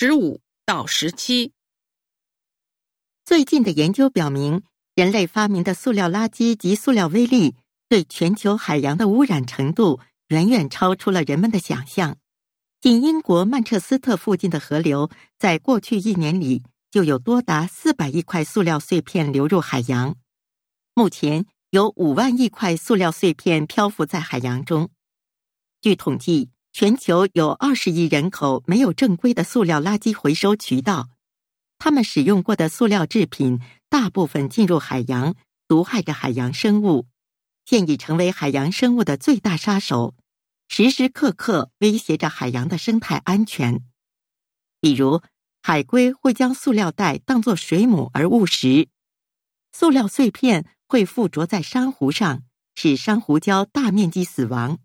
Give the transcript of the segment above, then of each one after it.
十五到十七。最近的研究表明，人类发明的塑料垃圾及塑料微粒对全球海洋的污染程度远远超出了人们的想象。仅英国曼彻斯特附近的河流，在过去一年里就有多达四百亿块塑料碎片流入海洋。目前有五万亿块塑料碎片漂浮在海洋中。据统计，全球有二十亿人口没有正规的塑料垃圾回收渠道，他们使用过的塑料制品大部分进入海洋，毒害着海洋生物，现已成为海洋生物的最大杀手。时时刻刻威胁着海洋的生态安全，比如海龟会将塑料袋当作水母而误食，塑料碎片会附着在珊瑚上，使珊瑚礁大面积死亡，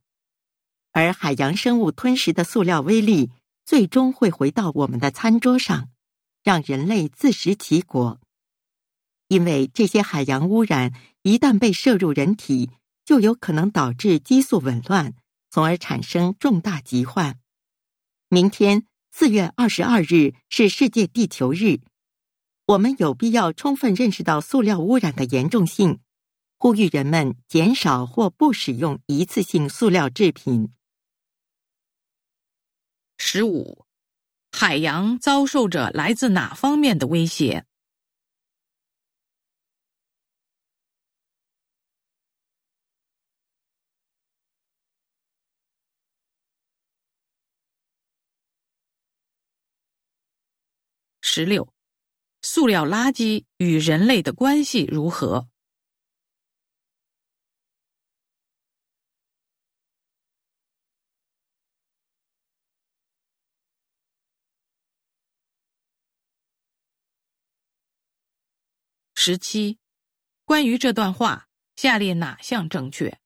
而海洋生物吞食的塑料微粒最终会回到我们的餐桌上，让人类自食其果。因为这些海洋污染一旦被摄入人体，就有可能导致激素紊乱。从而产生重大疾患。明天四月二十二日是世界地球日，我们有必要充分认识到塑料污染的严重性，呼吁人们减少或不使用一次性塑料制品。十五，海洋遭受着来自哪方面的威胁？十六，塑料垃圾与人类的关系如何？十七，关于这段话，下列哪项正确？